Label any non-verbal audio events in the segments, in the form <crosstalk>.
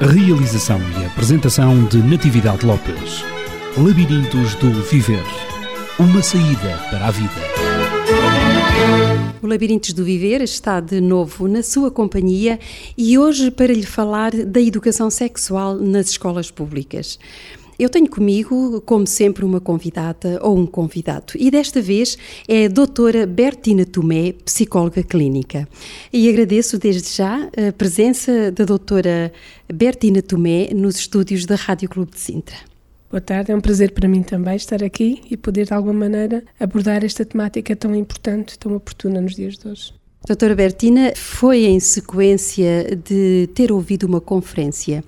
Realização e apresentação de Natividade Lopes. Labirintos do Viver. Uma saída para a vida. O Labirintos do Viver está de novo na sua companhia e hoje para lhe falar da educação sexual nas escolas públicas. Eu tenho comigo, como sempre, uma convidada ou um convidado e desta vez é a doutora Bertina Tomé, psicóloga clínica. E agradeço desde já a presença da doutora Bertina Tomé nos estúdios da Rádio Clube de Sintra. Boa tarde, é um prazer para mim também estar aqui e poder de alguma maneira abordar esta temática tão importante, tão oportuna nos dias de hoje. Doutora Bertina, foi em sequência de ter ouvido uma conferência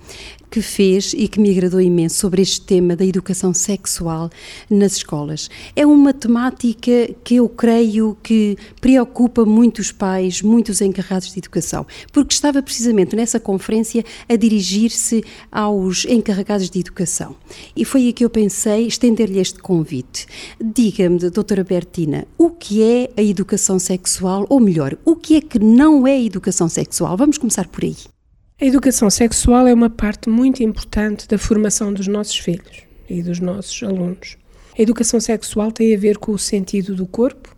que fez e que me agradou imenso sobre este tema da educação sexual nas escolas. É uma temática que eu creio que preocupa muitos pais, muitos encarregados de educação, porque estava precisamente nessa conferência a dirigir-se aos encarregados de educação. E foi aí que eu pensei estender-lhe este convite. Diga-me, doutora Bertina, o que é a educação sexual, ou melhor, o que é que não é educação sexual? Vamos começar por aí. A educação sexual é uma parte muito importante da formação dos nossos filhos e dos nossos alunos. A educação sexual tem a ver com o sentido do corpo,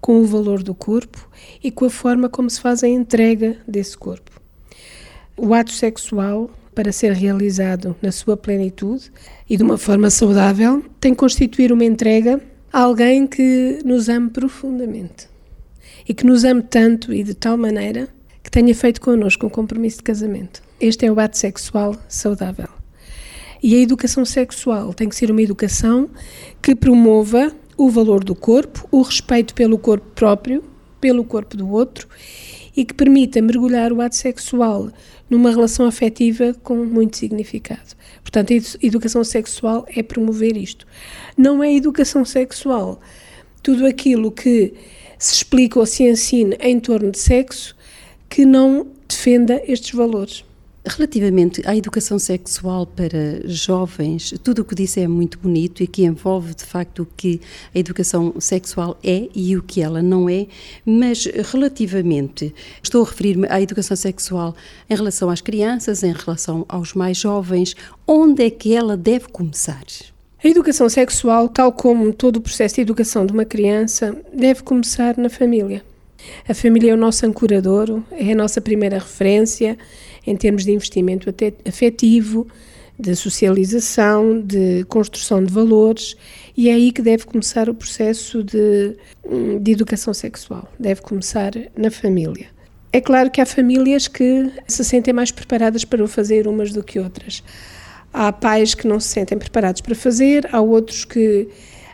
com o valor do corpo e com a forma como se faz a entrega desse corpo. O ato sexual, para ser realizado na sua plenitude e de uma forma saudável, tem que constituir uma entrega a alguém que nos ame profundamente e que nos ame tanto e de tal maneira que tenha feito connosco um compromisso de casamento. Este é o ato sexual saudável. E a educação sexual tem que ser uma educação que promova o valor do corpo, o respeito pelo corpo próprio, pelo corpo do outro e que permita mergulhar o ato sexual numa relação afetiva com muito significado. Portanto, a educação sexual é promover isto. Não é educação sexual tudo aquilo que se explica ou se ensina em torno de sexo que não defenda estes valores. Relativamente à educação sexual para jovens, tudo o que disse é muito bonito e que envolve de facto o que a educação sexual é e o que ela não é, mas relativamente, estou a referir-me à educação sexual em relação às crianças, em relação aos mais jovens, onde é que ela deve começar? A educação sexual, tal como todo o processo de educação de uma criança, deve começar na família. A família é o nosso ancoradouro, é a nossa primeira referência em termos de investimento afetivo, de socialização, de construção de valores, e é aí que deve começar o processo de, de educação sexual. Deve começar na família. É claro que há famílias que se sentem mais preparadas para o fazer umas do que outras. Há pais que não se sentem preparados para fazer, há outros que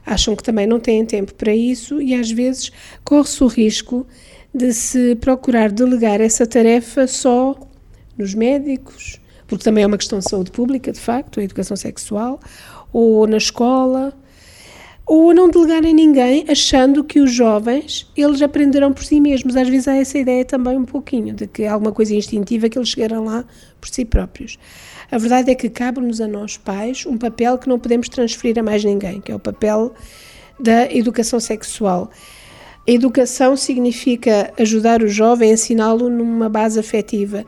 acham que também não têm tempo para isso e às vezes corre-se o risco de se procurar delegar essa tarefa só nos médicos, porque também é uma questão de saúde pública, de facto, a educação sexual, ou na escola, ou não delegar em ninguém, achando que os jovens, eles aprenderão por si mesmos. Às vezes há essa ideia também um pouquinho, de que alguma coisa instintiva que eles chegarão lá por si próprios. A verdade é que cabe-nos a nós, pais, um papel que não podemos transferir a mais ninguém, que é o papel da educação sexual. A educação significa ajudar o jovem, ensiná-lo numa base afetiva.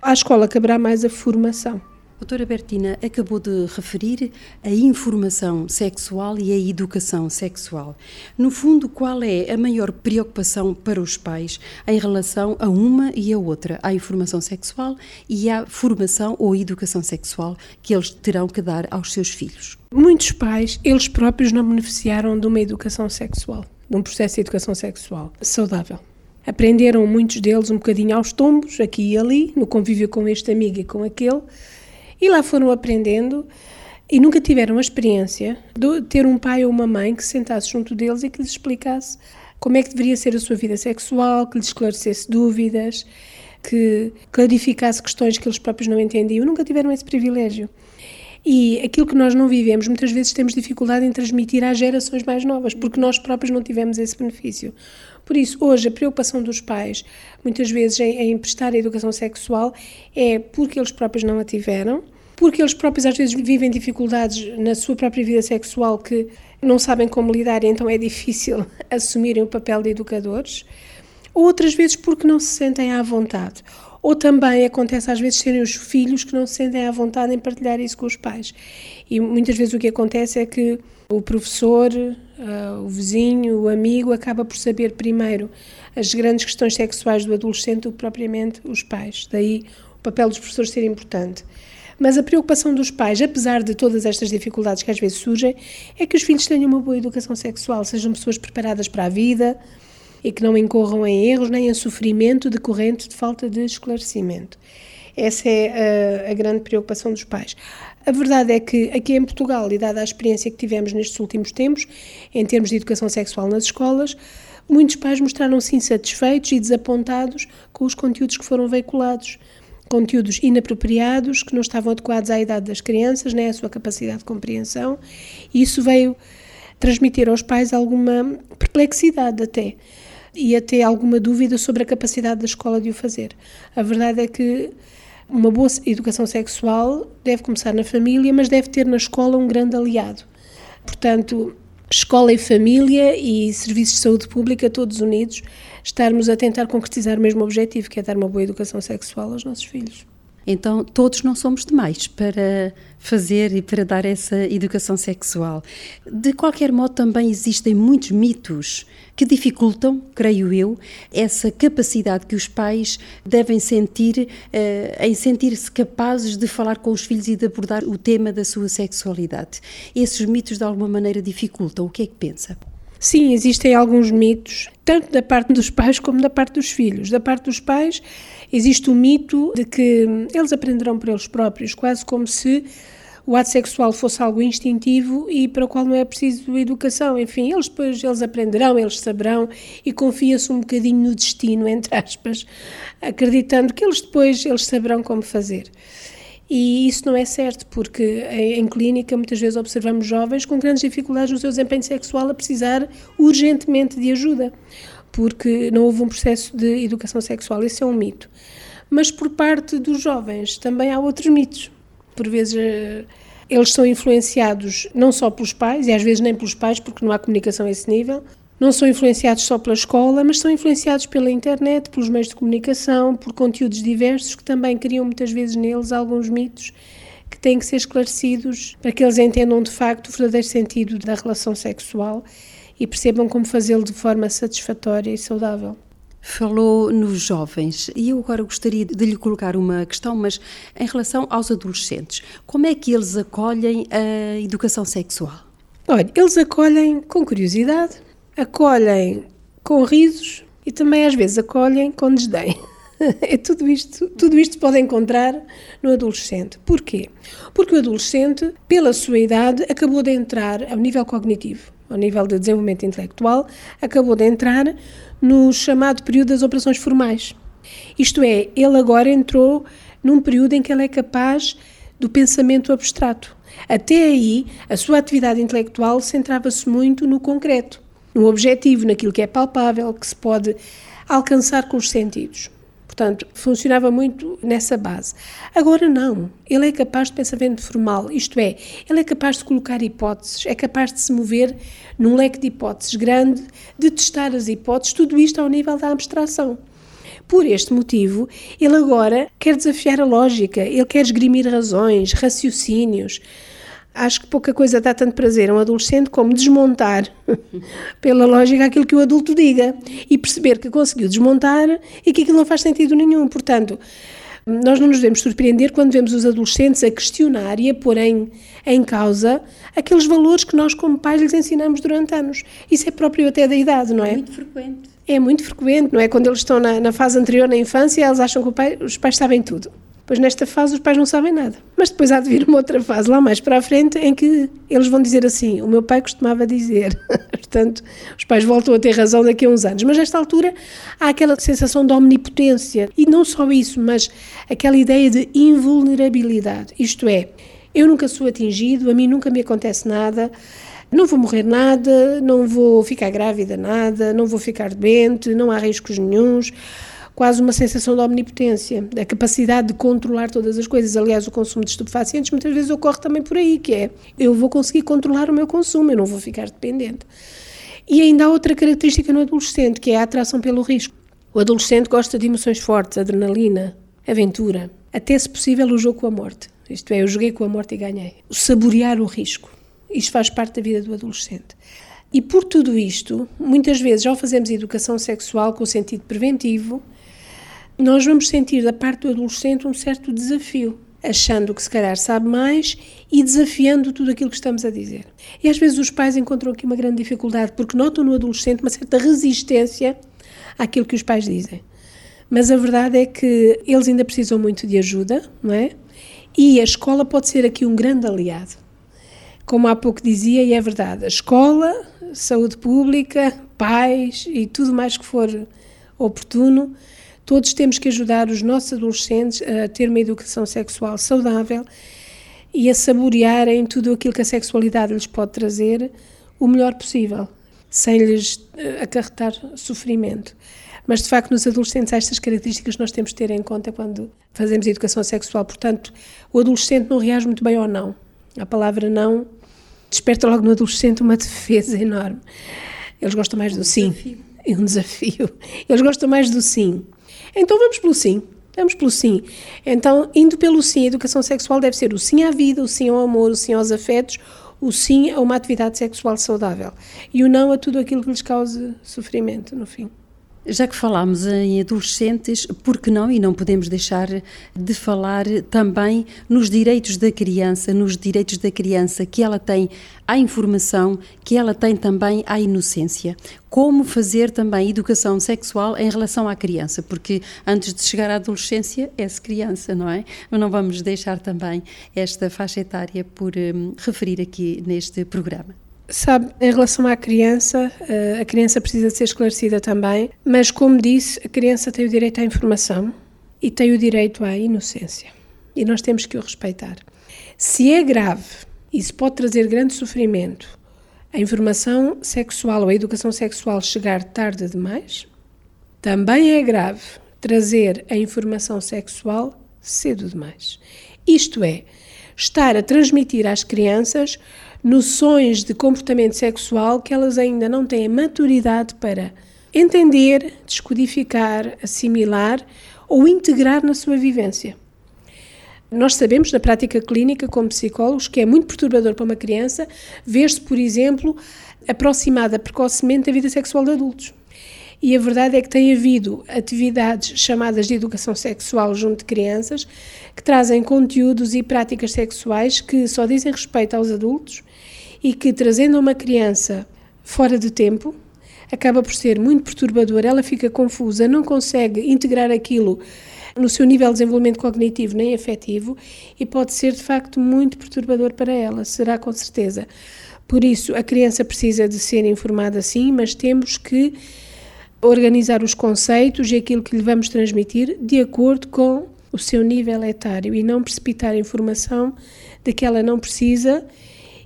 À escola caberá mais a formação. Doutora Bertina acabou de referir a informação sexual e a educação sexual. No fundo, qual é a maior preocupação para os pais em relação a uma e a outra? A informação sexual e a formação ou educação sexual que eles terão que dar aos seus filhos. Muitos pais, eles próprios não beneficiaram de uma educação sexual, de um processo de educação sexual saudável. Aprenderam muitos deles um bocadinho aos tombos, aqui e ali, no convívio com este amigo e com aquele, e lá foram aprendendo e nunca tiveram a experiência de ter um pai ou uma mãe que se sentasse junto deles e que lhes explicasse como é que deveria ser a sua vida sexual, que lhes esclarecesse dúvidas, que clarificasse questões que eles próprios não entendiam. Nunca tiveram esse privilégio. E aquilo que nós não vivemos, muitas vezes temos dificuldade em transmitir às gerações mais novas, porque nós próprios não tivemos esse benefício. Por isso, hoje, a preocupação dos pais, muitas vezes, em, em prestar a educação sexual, é porque eles próprios não a tiveram, porque eles próprios às vezes vivem dificuldades na sua própria vida sexual que não sabem como lidar, e então é difícil <laughs> assumirem o papel de educadores, ou outras vezes porque não se sentem à vontade. Ou também acontece às vezes serem os filhos que não se sentem à vontade em partilhar isso com os pais. E muitas vezes o que acontece é que o professor, uh, o vizinho, o amigo acaba por saber primeiro as grandes questões sexuais do adolescente do que propriamente os pais. Daí o papel dos professores ser importante. Mas a preocupação dos pais, apesar de todas estas dificuldades que às vezes surgem, é que os filhos tenham uma boa educação sexual, sejam pessoas preparadas para a vida e que não incorram em erros nem em sofrimento decorrente de falta de esclarecimento. Essa é a, a, grande preocupação dos pais. A verdade é que aqui em Portugal, e dada a experiência que tivemos nestes últimos tempos, em termos de educação sexual nas escolas, muitos pais mostraram-se insatisfeitos e desapontados com os conteúdos que foram veiculados conteúdos inapropriados que não estavam adequados à idade das crianças, nem à sua capacidade de compreensão, e isso veio transmitir aos pais alguma perplexidade até e até alguma dúvida sobre a capacidade da escola de o fazer. A verdade é que uma boa educação sexual deve começar na família, mas deve ter na escola um grande aliado. Portanto, escola e família e serviços de saúde pública todos unidos estarmos a tentar concretizar o mesmo objetivo, que é dar uma boa educação sexual aos nossos filhos. Então, todos não somos demais para fazer e para dar essa educação sexual. De qualquer modo, também existem muitos mitos que dificultam, creio eu, essa capacidade que os pais devem sentir uh, em sentir-se capazes de falar com os filhos e de abordar o tema da sua sexualidade. Esses mitos, de alguma maneira, dificultam. O que é que pensa? Sim, existem alguns mitos, tanto da parte dos pais como da parte dos filhos. Da parte dos pais, existe o mito de que eles aprenderão por eles próprios, quase como se o ato sexual fosse algo instintivo e para o qual não é preciso educação. Enfim, eles depois eles aprenderão, eles saberão e confia-se um bocadinho no destino, entre aspas, acreditando que eles depois eles saberão como fazer. E isso não é certo, porque em, em, clínica muitas vezes observamos jovens com grandes dificuldades no seu desempenho sexual a precisar urgentemente de ajuda, porque não houve um processo de educação sexual. Esse é um mito. Mas por parte dos jovens também há outros mitos. Por vezes eh, eles são influenciados não só pelos pais, e às vezes nem pelos pais, porque não há comunicação a esse nível, não são influenciados só pela escola, mas são influenciados pela internet, pelos meios de comunicação, por conteúdos diversos que também criam muitas vezes neles alguns mitos que têm que ser esclarecidos para que eles entendam de facto o verdadeiro sentido da relação sexual e percebam como fazê-lo de forma satisfatória e saudável. Falou nos jovens e eu agora gostaria de lhe colocar uma questão, mas em relação aos adolescentes, como é que eles acolhem a educação sexual? Olha, eles acolhem com curiosidade, acolhem com risos e também às vezes acolhem com desdém. <laughs> É tudo isto, tudo isto pode encontrar no adolescente. Porquê? Porque o adolescente, pela sua idade, acabou de entrar ao nível cognitivo, ao nível de desenvolvimento intelectual, acabou de entrar no chamado período das operações formais. Isto é, ele agora entrou num período em que ele é capaz do pensamento abstrato. Até aí, a sua atividade intelectual centrava-se muito no concreto no objetivo, naquilo que é palpável, que se pode alcançar com os sentidos. Portanto, funcionava muito nessa base. Agora não, ele é capaz de pensamento formal, isto é, ele é capaz de colocar hipóteses, é capaz de se mover num leque de hipóteses grande, de testar as hipóteses, tudo isto ao nível da abstração. Por este motivo, ele agora quer desafiar a lógica, ele quer esgrimir razões, raciocínios, acho que pouca coisa dá tanto prazer a um adolescente como desmontar, <laughs> pela lógica, aquilo que o adulto diga e perceber que conseguiu desmontar e que aquilo não faz sentido nenhum. Portanto, nós não nos devemos surpreender quando vemos os adolescentes a questionar e a pôr em, em causa aqueles valores que nós, como pais, lhes ensinamos durante anos. Isso é próprio até da idade, não é? É muito frequente. É muito frequente, não é? Quando eles estão na, na fase anterior, na infância, eles acham que pai, os pais sabem tudo. Pois nesta fase os pais não sabem nada. Mas depois há de vir uma outra fase lá mais para a frente em que eles vão dizer assim: o meu pai costumava dizer. <laughs> Portanto, os pais voltam a ter razão daqui a uns anos. Mas nesta altura há aquela sensação de omnipotência. E não só isso, mas aquela ideia de invulnerabilidade. Isto é, eu nunca sou atingido, a mim nunca me acontece nada, não vou morrer nada, não vou ficar grávida nada, não vou ficar doente, não há riscos nenhums quase uma sensação de omnipotência, da capacidade de controlar todas as coisas. Aliás, o consumo de estupefacientes muitas vezes ocorre também por aí, que é eu vou conseguir controlar o meu consumo, eu não vou ficar dependente. E ainda há outra característica no adolescente, que é a atração pelo risco. O adolescente gosta de emoções fortes, adrenalina, aventura, até se possível o jogo com a morte. Isto é, eu joguei com a morte e ganhei. O saborear o risco. Isto faz parte da vida do adolescente. E por tudo isto, muitas vezes, ao fazermos educação sexual com o sentido preventivo, nós vamos sentir da parte do adolescente um certo desafio, achando que se calhar sabe mais e desafiando tudo aquilo que estamos a dizer. E às vezes os pais encontram aqui uma grande dificuldade porque notam no adolescente uma certa resistência àquilo que os pais dizem. Mas a verdade é que eles ainda precisam muito de ajuda, não é? E a escola pode ser aqui um grande aliado. Como há pouco dizia, e é verdade, a escola, saúde pública, pais e tudo mais que for oportuno, Todos temos que ajudar os nossos adolescentes a ter uma educação sexual saudável e a saborearem tudo aquilo que a sexualidade lhes pode trazer o melhor possível, sem lhes eh, acarretar sofrimento. Mas, de facto, nos adolescentes há estas características que nós temos de ter em conta quando fazemos educação sexual. Portanto, o adolescente não reage muito bem ao não. A palavra não desperta logo no adolescente uma defesa enorme. Eles gostam mais do sim. É um desafio. Eles gostam mais do sim. Então vamos pelo sim. Vamos pelo sim. Então, indo pelo sim, a educação sexual deve ser o sim à vida, o sim ao amor, o sim aos afetos, o sim a uma atividade sexual saudável e o não a tudo aquilo que lhes cause sofrimento, no fim. Já que falámos em adolescentes, por que não, e não podemos deixar de falar também nos direitos da criança, nos direitos da criança que ela tem à informação, que ela tem também à inocência. Como fazer também educação sexual em relação à criança, porque antes de chegar à adolescência é-se criança, não é? Mas não vamos deixar também esta faixa etária por um, referir aqui neste programa. Sabe, em relação à criança, eh, a criança precisa de ser esclarecida também, mas como disse, a criança tem o direito à informação e tem o direito à inocência. E nós temos que o respeitar. Se é grave e se pode trazer grande sofrimento a informação sexual ou a educação sexual chegar tarde demais, também é grave trazer a informação sexual cedo demais. Isto é, estar a transmitir às crianças noções de comportamento sexual que elas ainda não têm maturidade para entender, descodificar, assimilar ou integrar na sua vivência. Nós sabemos, na prática clínica, como psicólogos, que é muito perturbador para uma criança ver-se, por exemplo, aproximada precocemente da vida sexual de adultos. E a verdade é que tem havido atividades chamadas de educação sexual junto de crianças que trazem conteúdos e práticas sexuais que só dizem respeito aos adultos e que, trazendo uma criança fora de tempo, acaba por ser muito perturbador. Ela fica confusa, não consegue integrar aquilo no seu nível de desenvolvimento cognitivo nem afetivo e pode ser de facto muito perturbador para ela, será com certeza. Por isso, a criança precisa de ser informada sim, mas temos que organizar os conceitos e aquilo que lhe vamos transmitir de acordo com o seu nível etário e não precipitar informação de que ela não precisa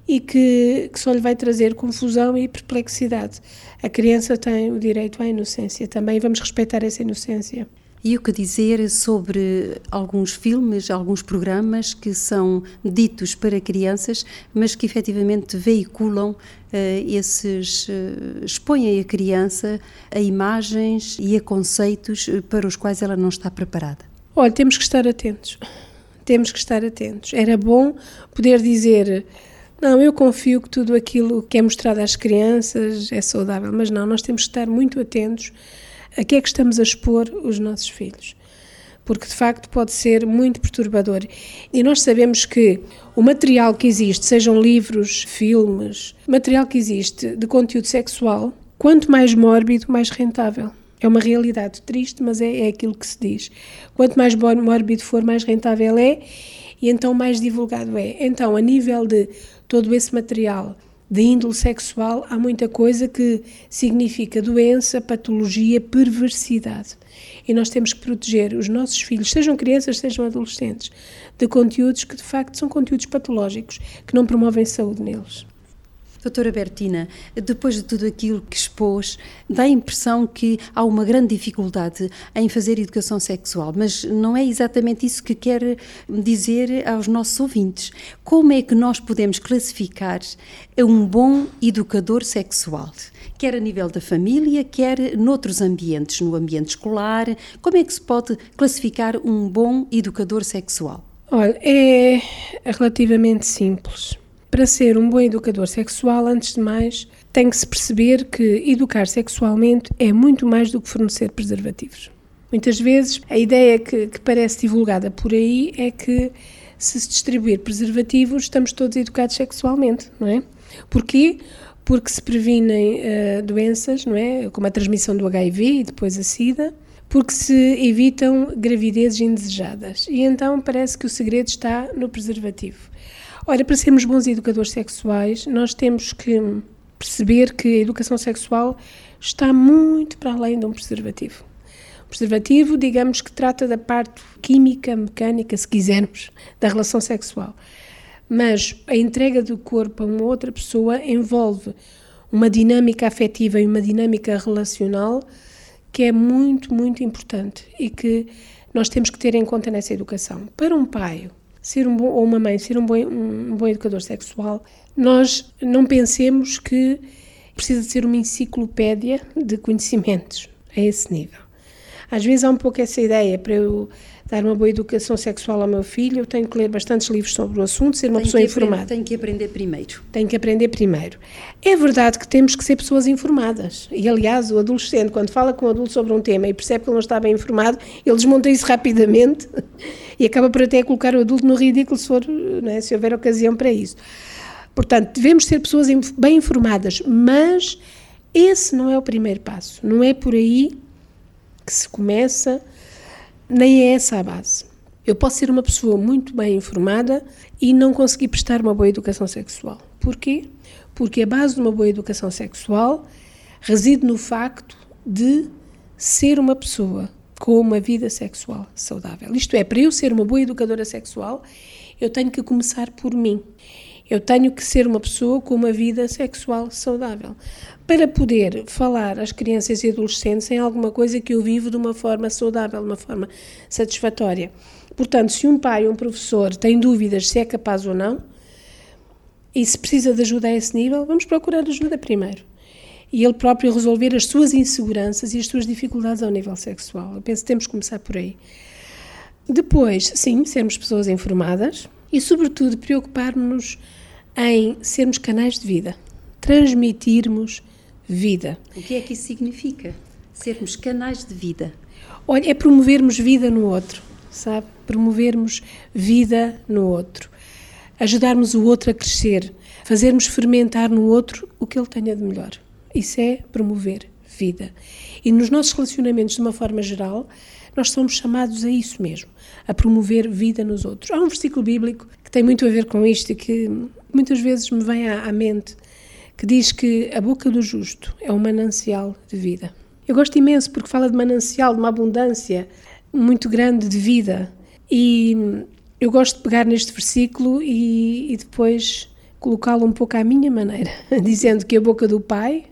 e que, que só lhe vai trazer confusão e perplexidade. A criança tem o direito à inocência também, vamos respeitar essa inocência. E o que dizer sobre alguns filmes, alguns programas que são ditos para crianças, mas que efetivamente veiculam uh, esses. Uh, expõem a criança a imagens e a conceitos para os quais ela não está preparada? Olha, temos que estar atentos. Temos que estar atentos. Era bom poder dizer não, eu confio que tudo aquilo que é mostrado às crianças é saudável, mas não, nós temos que estar muito atentos a que é que estamos a expor os nossos filhos. Porque de facto pode ser muito perturbador. E nós sabemos que o material que existe, sejam livros, filmes, material que existe de conteúdo sexual, quanto mais mórbido, mais rentável. É uma realidade triste, mas é, é aquilo que se diz. Quanto mais mórbido for, mais rentável é e então mais divulgado é. Então, a nível de todo esse material de índole sexual, há muita coisa que significa doença, patologia, perversidade. E nós temos que proteger os nossos filhos, sejam crianças, sejam adolescentes, de conteúdos que de facto são conteúdos patológicos, que não promovem saúde neles. Doutora Bertina, depois de tudo aquilo que expôs, dá a impressão que há uma grande dificuldade em fazer educação sexual, mas não é exatamente isso que quer dizer aos nossos ouvintes. Como é que nós podemos classificar um bom educador sexual? Quer a nível da família, quer noutros ambientes, no ambiente escolar. Como é que se pode classificar um bom educador sexual? Olha, é relativamente simples para ser um bom educador sexual, antes de mais, tem que se perceber que educar sexualmente é muito mais do que fornecer preservativos. Muitas vezes a ideia que, que parece divulgada por aí é que se distribuir preservativos estamos todos educados sexualmente, não é? Porquê? Porque se previnem uh, doenças, não é? Como a transmissão do HIV e depois a SIDA, porque se evitam gravidezes indesejadas. E então parece que o segredo está no preservativo. Ora, para sermos bons educadores sexuais, nós temos que perceber que a educação sexual está muito para além de um preservativo. O preservativo, digamos que trata da parte química, mecânica, se quisermos, da relação sexual. Mas a entrega do corpo a uma outra pessoa envolve uma dinâmica afetiva e uma dinâmica relacional que é muito, muito importante e que nós temos que ter em conta nessa educação. Para um pai ser um bom, ou uma mãe ser um bom, um bom educador sexual, nós não pensemos que precisa de ser uma enciclopédia de conhecimentos a esse nível. Às vezes há um pouco essa ideia, para eu dar uma boa educação sexual ao meu filho, eu tenho que ler bastantes livros sobre o assunto, ser uma tenho pessoa informada. Tenho que aprender primeiro. Tenho que aprender primeiro. É verdade que temos que ser pessoas informadas. E, aliás, o adolescente, quando fala com um adulto sobre um tema e percebe que ele não está bem informado, ele desmonta isso rapidamente <laughs> e acaba por até colocar o adulto no ridículo se, for, é, se houver ocasião para isso. Portanto, devemos ser pessoas bem informadas, mas esse não é o primeiro passo. Não é por aí que se começa, nem é essa a base. Eu posso ser uma pessoa muito bem informada e não conseguir prestar uma boa educação sexual. Porquê? Porque a base de uma boa educação sexual reside no facto de ser uma pessoa com uma vida sexual saudável. Isto é, para eu ser uma boa educadora sexual, eu tenho que começar por mim. Eu tenho que ser uma pessoa com uma vida sexual saudável para poder falar às crianças e adolescentes em alguma coisa que eu vivo de uma forma saudável, de uma forma satisfatória. Portanto, se um pai ou um professor tem dúvidas se é capaz ou não, e se precisa de ajuda a esse nível, vamos procurar ajuda primeiro e ele próprio resolver as suas inseguranças e as suas dificuldades ao nível sexual. Eu penso que temos que começar por aí. Depois, sim, sermos pessoas informadas e, sobretudo, preocupar-nos em sermos canais de vida, transmitirmos vida. O que é que isso significa? Sermos canais de vida. Olha, é promovermos vida no outro, sabe? Promovermos vida no outro. Ajudarmos o outro a crescer, fazermos fermentar no outro o que ele tenha de melhor. Isso é promover vida. E nos nossos relacionamentos, de uma forma geral, nós somos chamados a isso mesmo, a promover vida nos outros. Há um versículo bíblico que tem muito a ver com isto e que muitas vezes me vem à, à mente, que diz que a boca do justo é um manancial de vida. Eu gosto imenso porque fala de manancial, de uma abundância muito grande de vida. E eu gosto de pegar neste versículo e, e depois colocá-lo um pouco à minha maneira, <laughs> dizendo que a boca do Pai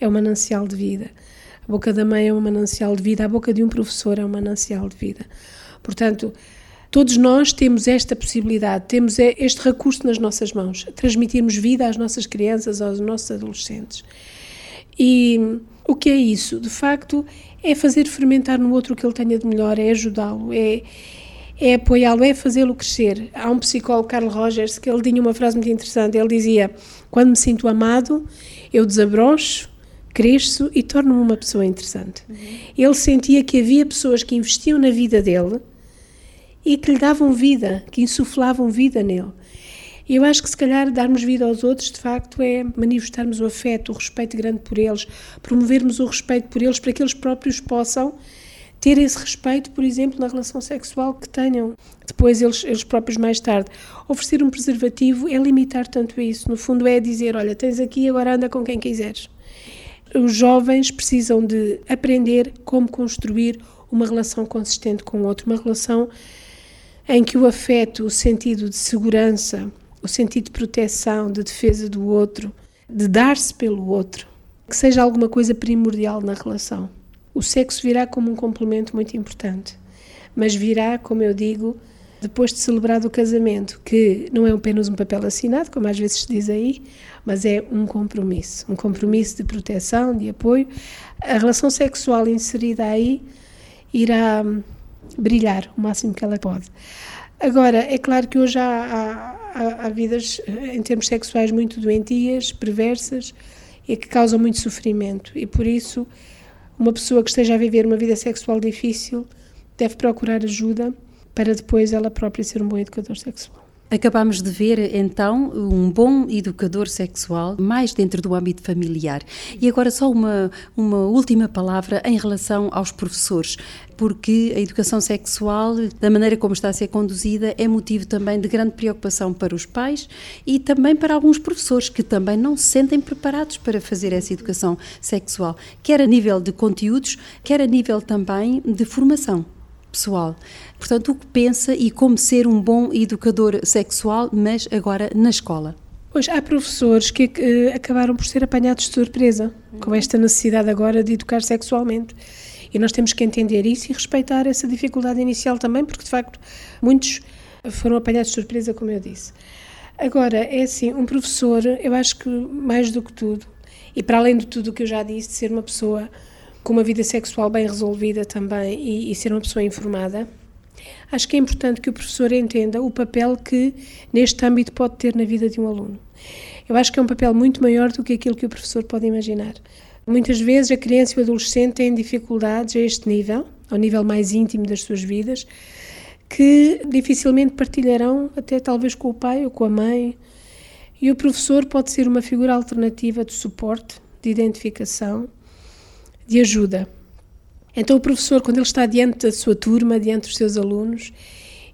é um manancial de vida. A boca da mãe é um manancial de vida, a boca de um professor é um manancial de vida. Portanto, todos nós temos esta possibilidade, temos este recurso nas nossas mãos, transmitirmos vida às nossas crianças, aos nossos adolescentes. E o que é isso? De facto, é fazer fermentar no outro o que ele tenha de melhor, é ajudá-lo, é, é apoiá-lo, é fazê-lo crescer. Há um psicólogo, Carl Rogers, que ele tinha uma frase muito interessante. Ele dizia: Quando me sinto amado, eu desabrocho, cresço e torno-me uma pessoa interessante. Ele sentia que havia pessoas que investiam na vida dele e que lhe davam vida, que insuflavam vida nele. Eu acho que se calhar darmos vida aos outros, de facto, é manifestarmos o afeto, o respeito grande por eles, promovermos o respeito por eles para que eles próprios possam ter esse respeito, por exemplo, na relação sexual que tenham depois eles, eles próprios mais tarde. Oferecer um preservativo é limitar tanto isso. No fundo, é dizer: olha, tens aqui, agora anda com quem quiseres. Os jovens precisam de aprender como construir uma relação consistente com o outro, uma relação em que o afeto, o sentido de segurança, o sentido de proteção, de defesa do outro, de dar-se pelo outro, que seja alguma coisa primordial na relação. O sexo virá como um complemento muito importante, mas virá, como eu digo, depois de celebrado o casamento, que não é apenas um papel assinado, como às vezes se diz aí, mas é um compromisso, um compromisso de proteção, de apoio. A relação sexual inserida aí irá brilhar o máximo que ela pode. Agora, é claro que hoje há, há, há vidas em termos sexuais muito doentias, perversas e que causam muito sofrimento, e por isso uma pessoa que esteja a viver uma vida sexual difícil deve procurar ajuda para depois ela própria ser um bom educador sexual. Acabamos de ver então um bom educador sexual mais dentro do âmbito familiar. E agora só uma, uma última palavra em relação aos professores, porque a educação sexual, da maneira como está a ser conduzida, é motivo também de grande preocupação para os pais e também para alguns professores que também não se sentem preparados para fazer essa educação sexual, quer a nível de conteúdos, quer a nível também de formação pessoal. Portanto, o que pensa e como ser um bom educador sexual, mas agora na escola. Pois há professores que uh, acabaram por ser apanhados de surpresa com esta necessidade agora de educar sexualmente. E nós temos que entender isso e respeitar essa dificuldade inicial também, porque de facto muitos foram apanhados de surpresa, como eu disse. Agora, é assim, um professor, eu acho que mais do que tudo, e para além de tudo o que eu já disse, de ser uma pessoa com uma vida sexual bem resolvida também e, e ser uma pessoa informada, acho que é importante que o professor entenda o papel que neste âmbito pode ter na vida de um aluno. Eu acho que é um papel muito maior do que aquilo que o professor pode imaginar. Muitas vezes a criança e o adolescente têm dificuldades a este nível, ao nível mais íntimo das suas vidas, que dificilmente partilharão, até talvez com o pai ou com a mãe. E o professor pode ser uma figura alternativa de suporte, de identificação, de ajuda. Então, o professor, quando ele está diante da sua turma, diante dos seus alunos,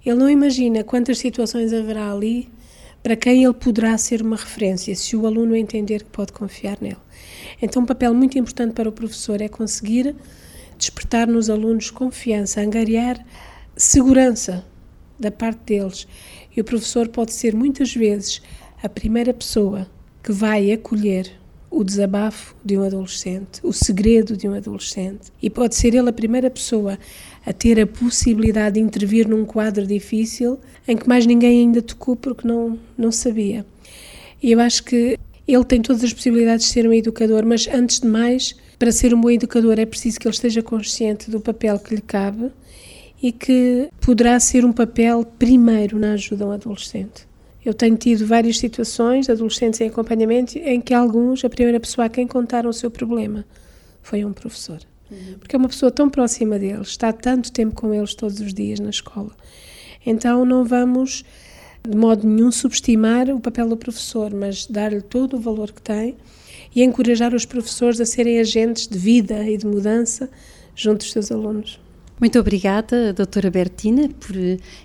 ele não imagina quantas situações haverá ali para quem ele poderá ser uma referência, se o aluno entender que pode confiar nele. Então, um papel muito importante para o professor é conseguir despertar nos alunos confiança, angariar segurança da parte deles. E o professor pode ser muitas vezes a primeira pessoa que vai acolher o desabafo de um adolescente, o segredo de um adolescente. E pode ser ele a primeira pessoa a ter a possibilidade de intervir num quadro difícil em que mais ninguém ainda tocou porque não, não sabia. E eu acho que ele tem todas as possibilidades de ser um educador, mas antes de mais, para ser um bom educador é preciso que ele esteja consciente do papel que lhe cabe e que poderá ser um papel primeiro na ajuda a um adolescente. Eu tenho tido várias situações de adolescentes em acompanhamento em que alguns, a primeira pessoa a quem contaram o seu problema foi um professor. Uhum. Porque é uma pessoa tão próxima deles, está tanto tempo com eles todos os dias na escola. Então não vamos, de modo nenhum, subestimar o papel do professor, mas dar-lhe todo o valor que tem e encorajar os professores a serem agentes de vida e de mudança junto dos seus alunos. Muito obrigada, doutora Bertina, por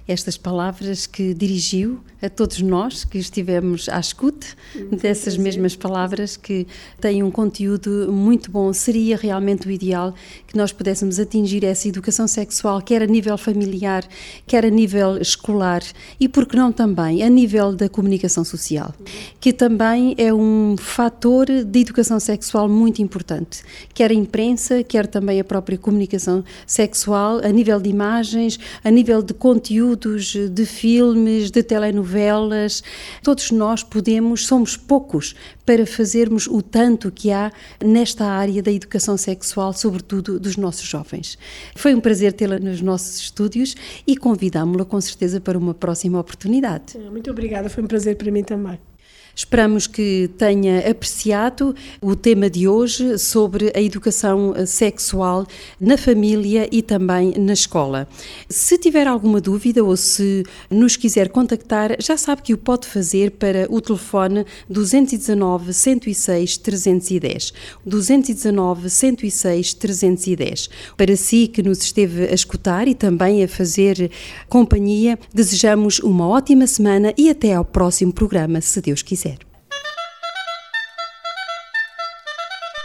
estas palavras que dirigiu a todos nós que estivemos à escuta dessas mesmas palavras que têm um conteúdo muito bom. Seria realmente o ideal que nós pudéssemos atingir essa educação sexual, quer a nível familiar, quer a nível escolar e, por que não também, a nível da comunicação social, que também é um fator de educação sexual muito importante, quer a imprensa, quer também a própria comunicação sexual a nível de imagens, a nível de conteúdos de filmes, de telenovelas. Todos nós podemos, somos poucos para fazermos o tanto que há nesta área da educação sexual, sobretudo dos nossos jovens. Foi um prazer tê-la nos nossos estúdios e convidámo-la com certeza para uma próxima oportunidade. Muito obrigada, foi um prazer para mim também. Esperamos que tenha apreciado o tema de hoje sobre a educação sexual na família e também na escola. Se tiver alguma dúvida ou se nos quiser contactar, já sabe que o pode fazer para o telefone 219 106 310. 219 106 310. Para si que nos esteve a escutar e também a fazer companhia, desejamos uma ótima semana e até ao próximo programa, se Deus quiser.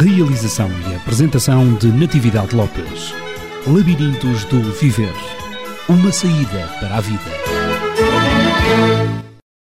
Realização e apresentação de Natividade Lopes. Labirintos do Viver. Uma saída para a vida.